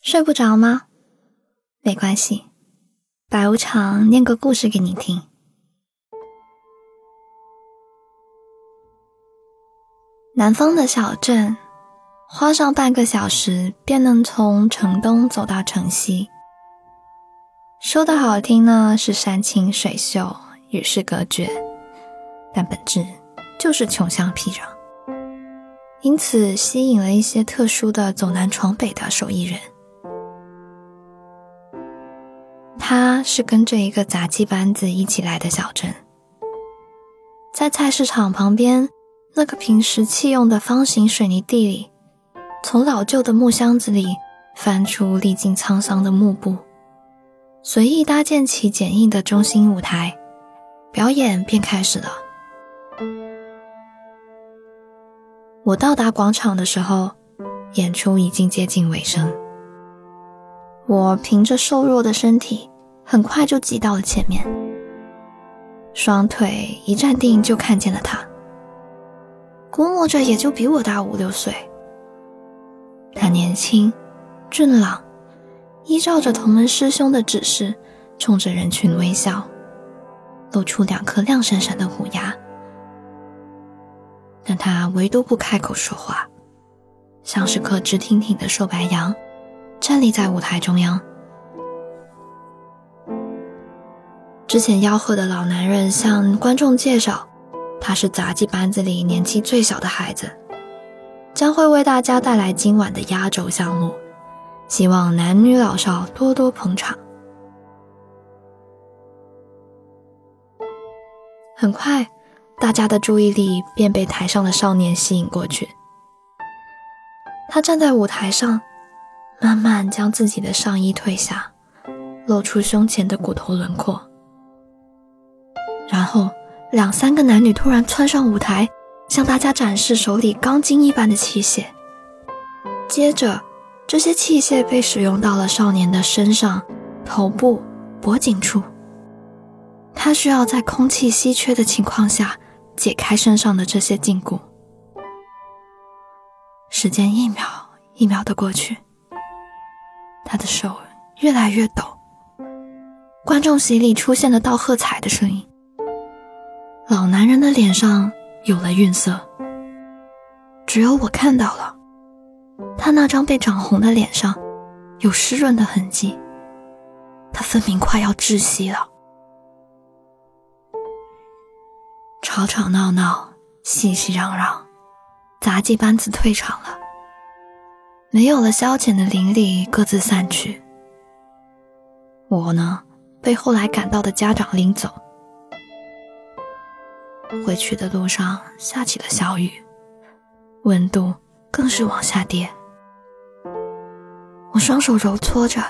睡不着吗？没关系，白无常念个故事给你听。南方的小镇，花上半个小时便能从城东走到城西。说的好听呢，是山清水秀，与世隔绝，但本质就是穷乡僻壤。因此，吸引了一些特殊的走南闯北的手艺人。是跟着一个杂技班子一起来的小镇，在菜市场旁边那个平时弃用的方形水泥地里，从老旧的木箱子里翻出历经沧桑的幕布，随意搭建起简易的中心舞台，表演便开始了。我到达广场的时候，演出已经接近尾声。我凭着瘦弱的身体，很快就挤到了前面。双腿一站定，就看见了他。估摸着也就比我大五六岁。他年轻、俊朗，依照着同门师兄的指示，冲着人群微笑，露出两颗亮闪闪的虎牙。但他唯独不开口说话，像是颗直挺挺的瘦白杨，站立在舞台中央。之前吆喝的老男人向观众介绍，他是杂技班子里年纪最小的孩子，将会为大家带来今晚的压轴项目，希望男女老少多多捧场。很快。大家的注意力便被台上的少年吸引过去。他站在舞台上，慢慢将自己的上衣褪下，露出胸前的骨头轮廓。然后，两三个男女突然窜上舞台，向大家展示手里钢筋一般的器械。接着，这些器械被使用到了少年的身上、头部、脖颈处。他需要在空气稀缺的情况下。解开身上的这些禁锢，时间一秒一秒的过去，他的手越来越抖。观众席里出现了道贺彩的声音。老男人的脸上有了晕色，只有我看到了，他那张被长红的脸上有湿润的痕迹，他分明快要窒息了。吵吵闹闹，熙熙攘攘，杂技班子退场了。没有了消遣的邻里各自散去。我呢，被后来赶到的家长领走。回去的路上下起了小雨，温度更是往下跌。我双手揉搓着，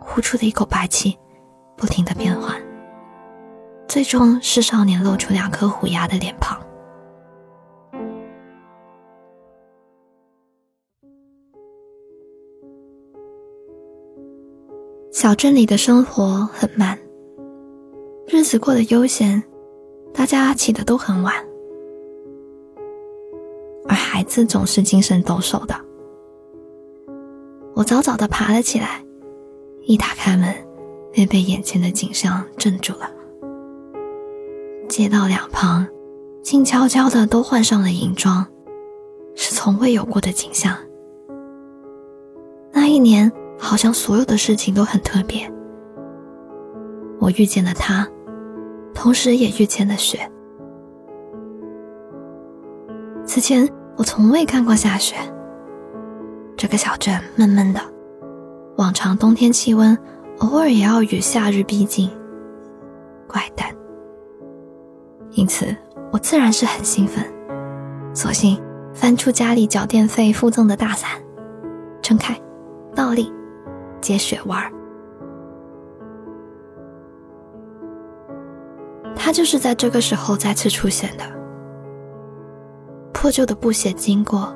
呼出的一口白气，不停的变换。最终是少年露出两颗虎牙的脸庞。小镇里的生活很慢，日子过得悠闲，大家起得都很晚，而孩子总是精神抖擞的。我早早的爬了起来，一打开门，便被眼前的景象镇住了。街道两旁，静悄悄的都换上了银装，是从未有过的景象。那一年，好像所有的事情都很特别。我遇见了他，同时也遇见了雪。此前我从未看过下雪。这个小镇闷闷的，往常冬天气温偶尔也要与夏日逼近。怪诞。因此，我自然是很兴奋，索性翻出家里缴电费附赠的大伞，撑开，倒立，接雪玩儿。他就是在这个时候再次出现的。破旧的布鞋经过，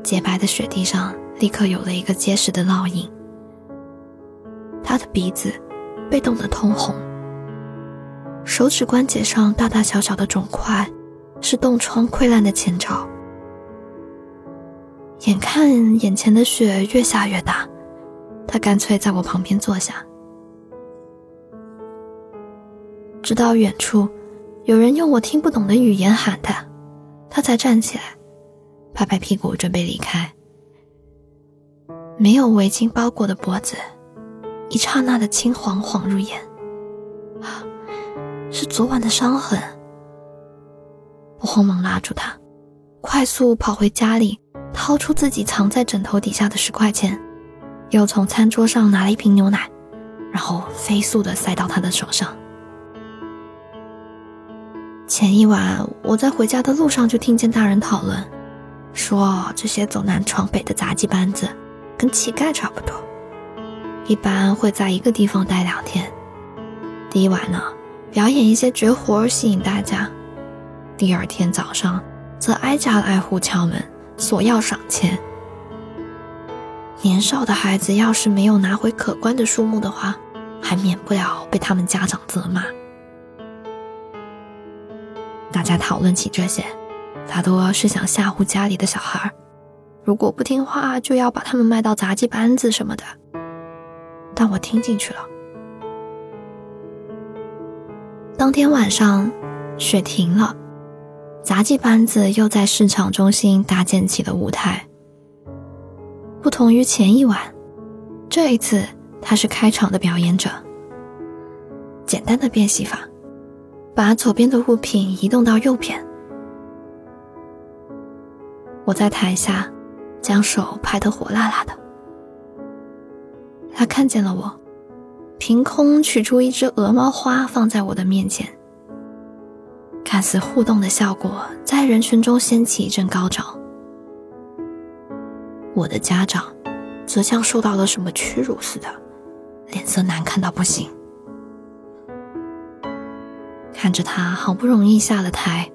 洁白的雪地上立刻有了一个结实的烙印。他的鼻子被冻得通红。手指关节上大大小小的肿块，是冻疮溃烂的前兆。眼看眼前的雪越下越大，他干脆在我旁边坐下，直到远处有人用我听不懂的语言喊他，他才站起来，拍拍屁股准备离开。没有围巾包裹的脖子，一刹那的青黄晃入眼，啊，是昨晚的伤痕。我慌忙拉住他，快速跑回家里，掏出自己藏在枕头底下的十块钱，又从餐桌上拿了一瓶牛奶，然后飞速的塞到他的手上。前一晚我在回家的路上就听见大人讨论，说这些走南闯北的杂技班子。跟乞丐差不多，一般会在一个地方待两天。第一晚呢，表演一些绝活吸引大家；第二天早上，则挨家挨户敲门索要赏钱。年少的孩子要是没有拿回可观的数目的话，还免不了被他们家长责骂。大家讨论起这些，大多是想吓唬家里的小孩。如果不听话，就要把他们卖到杂技班子什么的。但我听进去了。当天晚上，雪停了，杂技班子又在市场中心搭建起了舞台。不同于前一晚，这一次他是开场的表演者。简单的变戏法，把左边的物品移动到右边。我在台下。将手拍得火辣辣的，他看见了我，凭空取出一只鹅毛花放在我的面前，看似互动的效果在人群中掀起一阵高潮。我的家长则像受到了什么屈辱似的，脸色难看到不行。看着他好不容易下了台，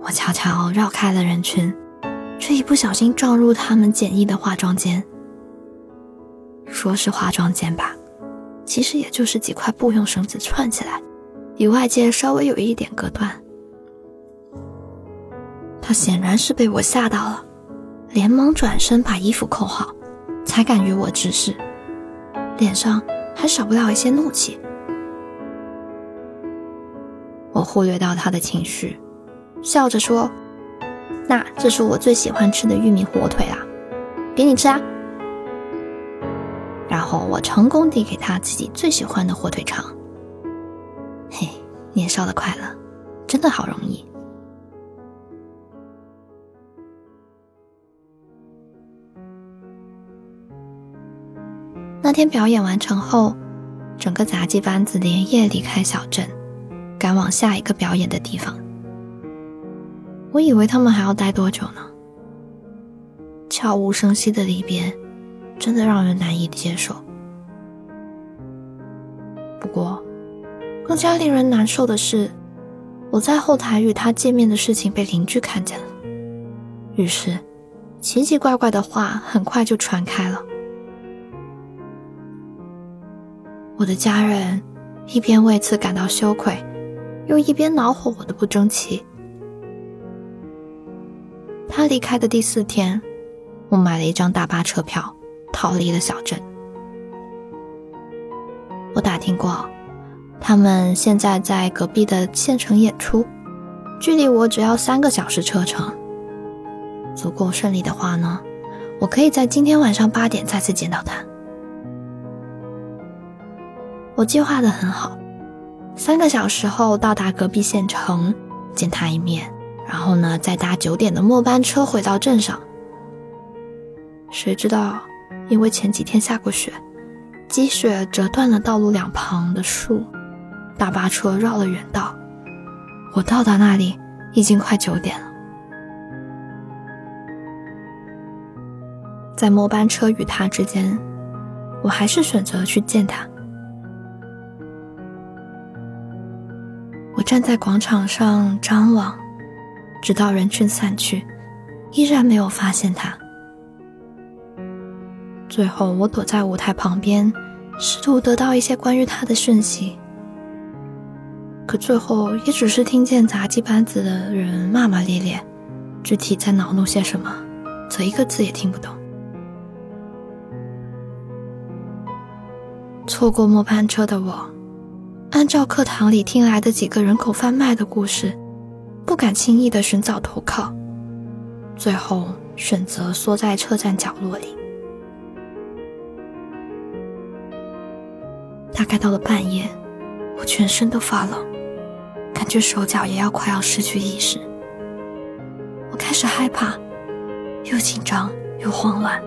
我悄悄绕开了人群。却一不小心撞入他们简易的化妆间。说是化妆间吧，其实也就是几块布用绳子串起来，与外界稍微有一点隔断。他显然是被我吓到了，连忙转身把衣服扣好，才敢与我直视，脸上还少不了一些怒气。忽略到他的情绪，笑着说。那这是我最喜欢吃的玉米火腿啦，给你吃啊！然后我成功递给他自己最喜欢的火腿肠。嘿，年少的快乐，真的好容易。那天表演完成后，整个杂技班子连夜离开小镇，赶往下一个表演的地方。我以为他们还要待多久呢？悄无声息的离别，真的让人难以接受。不过，更加令人难受的是，我在后台与他见面的事情被邻居看见了，于是奇奇怪怪的话很快就传开了。我的家人一边为此感到羞愧，又一边恼火我的不争气。他离开的第四天，我买了一张大巴车票，逃离了小镇。我打听过，他们现在在隔壁的县城演出，距离我只要三个小时车程。足够顺利的话呢，我可以在今天晚上八点再次见到他。我计划的很好，三个小时后到达隔壁县城，见他一面。然后呢，再搭九点的末班车回到镇上。谁知道，因为前几天下过雪，积雪折断了道路两旁的树，大巴车绕了远道。我到达那里已经快九点了。在末班车与他之间，我还是选择去见他。站在广场上张望。直到人群散去，依然没有发现他。最后，我躲在舞台旁边，试图得到一些关于他的讯息。可最后，也只是听见杂技班子的人骂骂咧咧，具体在恼怒些什么，则一个字也听不懂。错过末班车的我，按照课堂里听来的几个人口贩卖的故事，不敢轻易的寻找投靠，最后选择缩在车站角落里。大概到了半夜，我全身都发冷，感觉手脚也要快要失去意识。我开始害怕，又紧张又慌乱。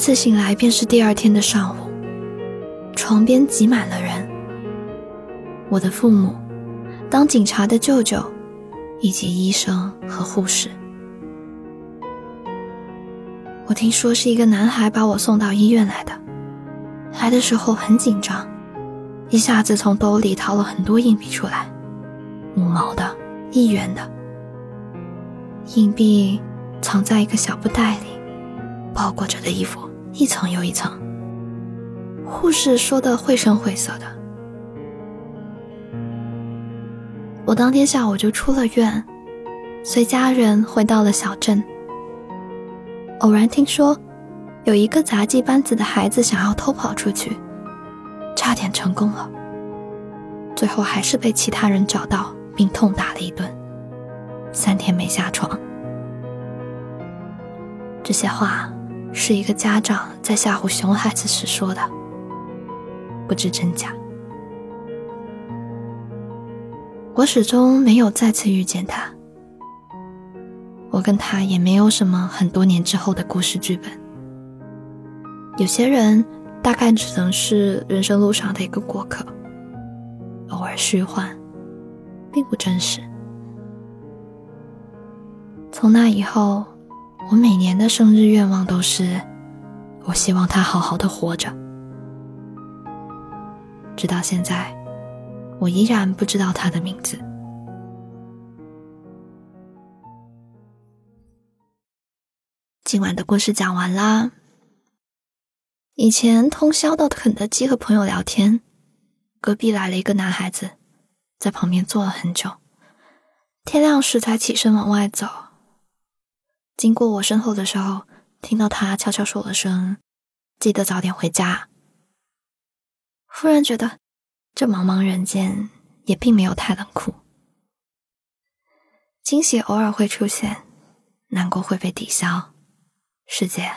次醒来，便是第二天的上午，床边挤满了人。我的父母、当警察的舅舅，以及医生和护士。我听说是一个男孩把我送到医院来的，来的时候很紧张，一下子从兜里掏了很多硬币出来，五毛的、一元的，硬币藏在一个小布袋里。包裹着的衣服一层又一层，护士说的绘声绘色的。我当天下午就出了院，随家人回到了小镇。偶然听说，有一个杂技班子的孩子想要偷跑出去，差点成功了，最后还是被其他人找到并痛打了一顿，三天没下床。这些话。是一个家长在吓唬熊孩子时说的，不知真假。我始终没有再次遇见他，我跟他也没有什么很多年之后的故事剧本。有些人大概只能是人生路上的一个过客，偶尔虚幻，并不真实。从那以后。我每年的生日愿望都是，我希望他好好的活着。直到现在，我依然不知道他的名字。今晚的故事讲完啦。以前通宵到肯德基和朋友聊天，隔壁来了一个男孩子，在旁边坐了很久，天亮时才起身往外走。经过我身后的时候，听到他悄悄说了声：“记得早点回家。”忽然觉得，这茫茫人间也并没有太冷酷。惊喜偶尔会出现，难过会被抵消，世界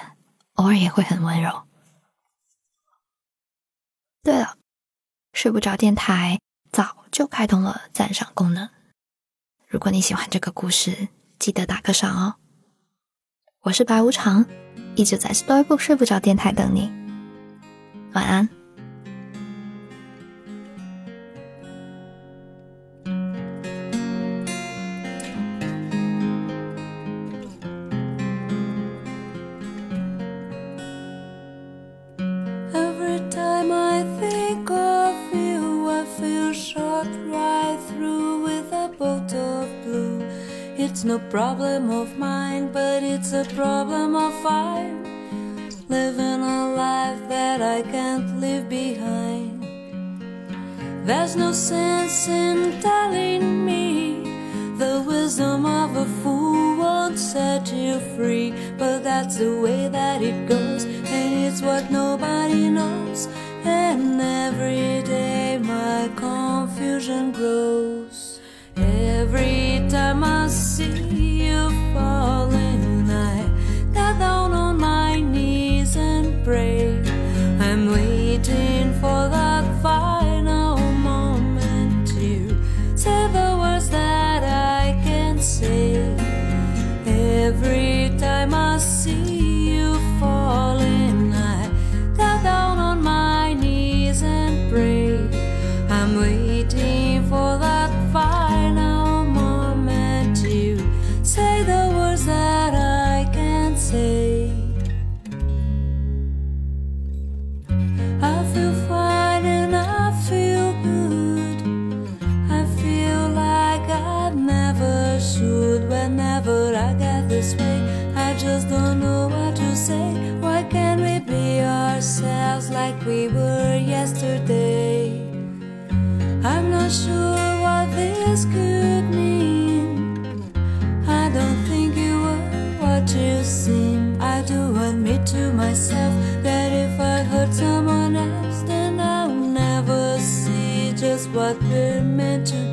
偶尔也会很温柔。对了，睡不着电台早就开通了赞赏功能，如果你喜欢这个故事，记得打个赏哦。我是白无常，一直在 Storybook 睡不着电台等你，晚安。It's no problem of mine, but it's a problem of mine. Living a life that I can't leave behind. There's no sense in telling me the wisdom of a fool won't set you free. But that's the way that it goes, and it's what nobody knows. And every day my confusion grows. problemas you seem. I do admit to myself that if I hurt someone else, then I'll never see just what we're meant to be.